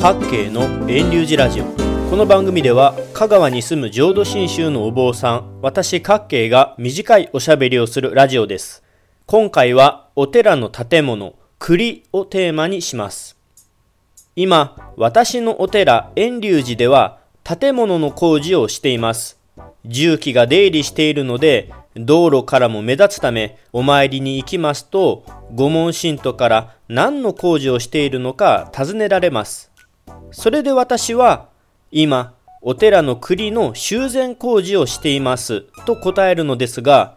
各系の遠流寺ラジオ。この番組では香川に住む浄土真宗のお坊さん私各系が短いおしゃべりをするラジオです。今回はお寺の建物栗をテーマにします。今私のお寺遠隆寺では建物の工事をしています。重機が出入りしているので道路からも目立つためお参りに行きますと御門信徒から何の工事をしているのか尋ねられます。それで私は今お寺の栗の修繕工事をしていますと答えるのですが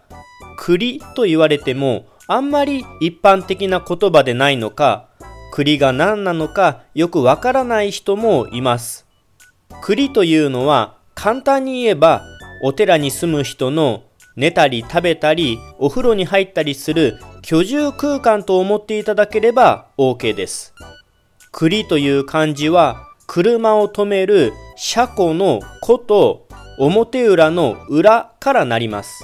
栗と言われてもあんまり一般的な言葉でないのか栗が何なのかよくわからない人もいます栗というのは簡単に言えばお寺に住む人の寝たり食べたりお風呂に入ったりする居住空間と思っていただければ OK です。栗という漢字は車を止める車庫の庫と表裏の裏からなります。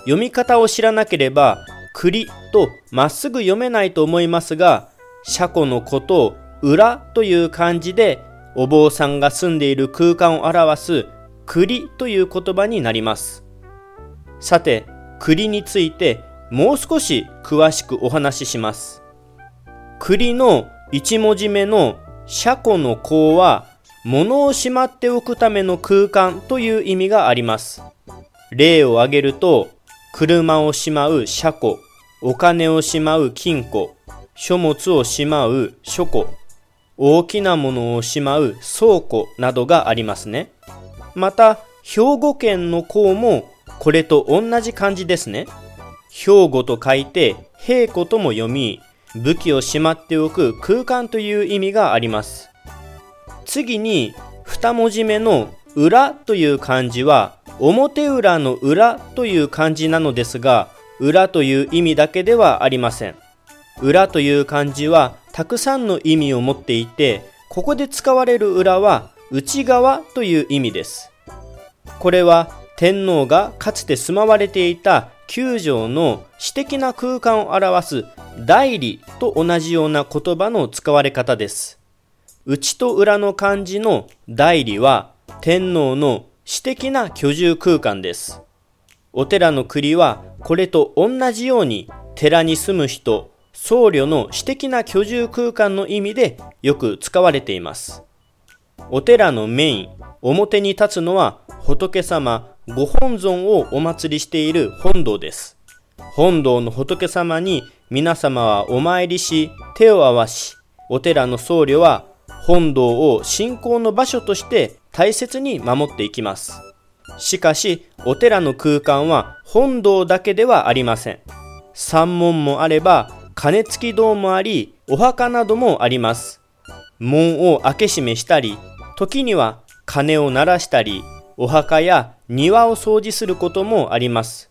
読み方を知らなければ栗とまっすぐ読めないと思いますが車庫の庫と裏という漢字でお坊さんが住んでいる空間を表す栗という言葉になります。さて、栗についてもう少し詳しくお話しします。栗の1文字目の車庫の項は物をしまっておくための空間という意味があります。例を挙げると、車をしまう車庫、お金をしまう金庫、書物をしまう書庫、大きなものをしまう倉庫などがありますね。また、兵庫県の項もこれと同じ漢字ですね。兵庫と書いて平庫とも読み、武器をしまっておく空間という意味があります。次に、二文字目の裏という漢字は、表裏の裏という漢字なのですが、裏という意味だけではありません。裏という漢字はたくさんの意味を持っていて、ここで使われる裏は内側という意味です。これは天皇がかつて住まわれていた宮城の私的な空間を表す代理と同じような言葉の使われ方です。内と裏の漢字の代理は天皇の私的な居住空間です。お寺の栗はこれと同じように寺に住む人、僧侶の私的な居住空間の意味でよく使われています。お寺のメイン、表に立つのは仏様ご本尊をお祭りしている本堂です。本堂の仏様に皆様はお参りし、手を合わし、お寺の僧侶は本堂を信仰の場所として大切に守っていきます。しかし、お寺の空間は本堂だけではありません。山門もあれば、鐘付き堂もあり、お墓などもあります。門を開け閉めしたり、時には鐘を鳴らしたり、お墓や庭を掃除することもあります。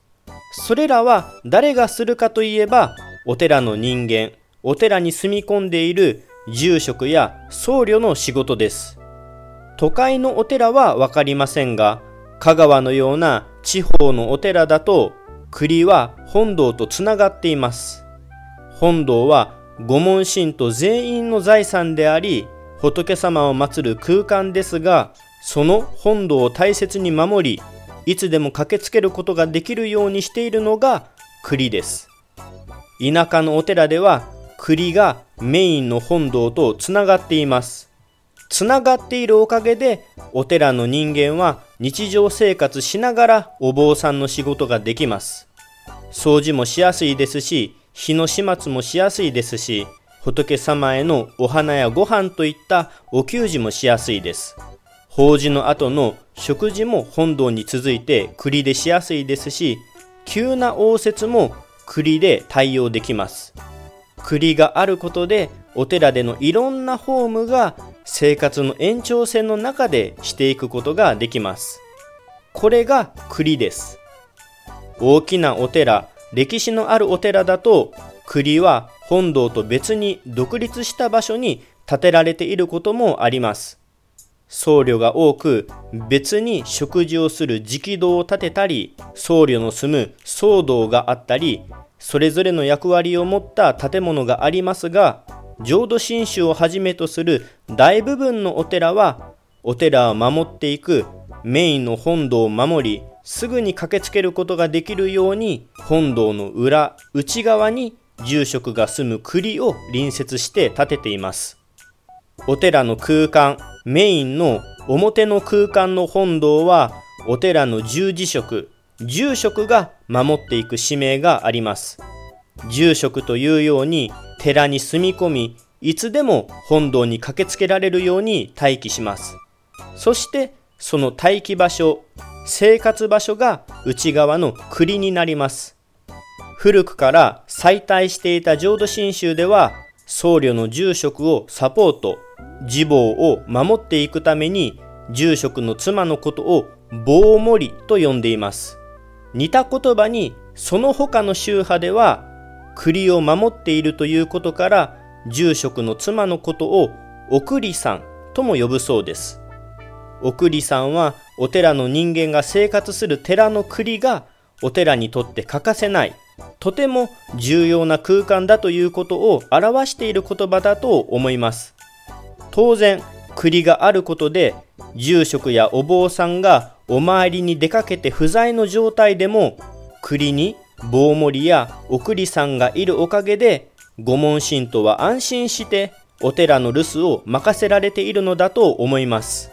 それらは誰がするかといえば、お寺の人間、お寺に住み込んでいる住職や僧侶の仕事です。都会のお寺はわかりませんが、香川のような地方のお寺だと、栗は本堂とつながっています。本堂は御門神と全員の財産であり、仏様を祀る空間ですが、その本堂を大切に守り、いつでも駆けつけることができるようにしているのが栗です。田舎のお寺では栗がメインの本堂とつながっています。つながっているおかげでお寺の人間は日常生活しながらお坊さんの仕事ができます。掃除もしやすいですし、日の始末もしやすいですし、仏様へのお花やご飯といったお給仕もしやすいです。法事の後の食事も本堂に続いて栗でしやすいですし、急な応接も栗で対応できます。栗があることでお寺でのいろんなホームが生活の延長線の中でしていくことができます。これが栗です。大きなお寺、歴史のあるお寺だと栗は本堂と別に独立した場所に建てられていることもあります。僧侶が多く別に食事をする直道を建てたり僧侶の住む僧堂があったりそれぞれの役割を持った建物がありますが浄土真宗をはじめとする大部分のお寺はお寺を守っていくメインの本堂を守りすぐに駆けつけることができるように本堂の裏内側に住職が住む栗を隣接して建てています。お寺の空間メインの表の空間の本堂はお寺の十字職住職が守っていく使命があります。住職というように寺に住み込みいつでも本堂に駆けつけられるように待機します。そしてその待機場所生活場所が内側の栗になります。古くから再退していた浄土真宗では僧侶の住職をサポート自母を守っていくために住職の妻のことを棒盛と呼んでいます。似た言葉にその他の宗派では栗を守っているということから住職の妻のことを送りさんとも呼ぶそうです。送りさんはお寺の人間が生活する寺の栗がお寺にとって欠かせないとても重要な空間だということを表している言葉だと思います。当然栗があることで住職やお坊さんがお参りに出かけて不在の状態でも栗に棒盛りや送りさんがいるおかげで御門信徒は安心してお寺の留守を任せられているのだと思います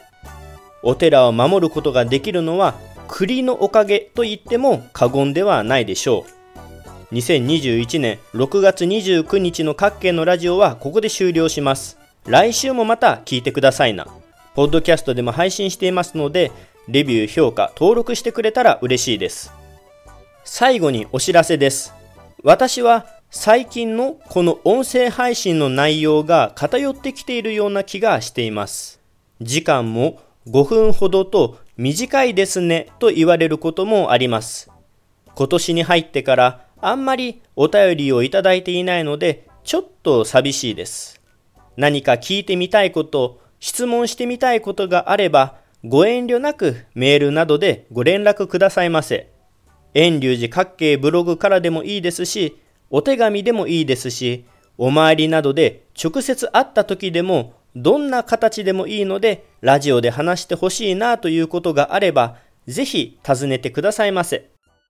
お寺を守ることができるのは栗のおかげと言っても過言ではないでしょう。2021年6月29日の各県のラジオはここで終了します。来週もまた聞いてくださいな。ポッドキャストでも配信していますので、レビュー、評価、登録してくれたら嬉しいです。最後にお知らせです。私は最近のこの音声配信の内容が偏ってきているような気がしています。時間も5分ほどと短いですねと言われることもあります。今年に入ってからあんまりお便りをいただいていないのでちょっと寂しいです。何か聞いてみたいこと、質問してみたいことがあればご遠慮なくメールなどでご連絡くださいませ。遠隆寺各系ブログからでもいいですし、お手紙でもいいですし、お参りなどで直接会った時でもどんな形でもいいので、ラジオで話してほしいなということがあれば、ぜひ尋ねてくださいませ。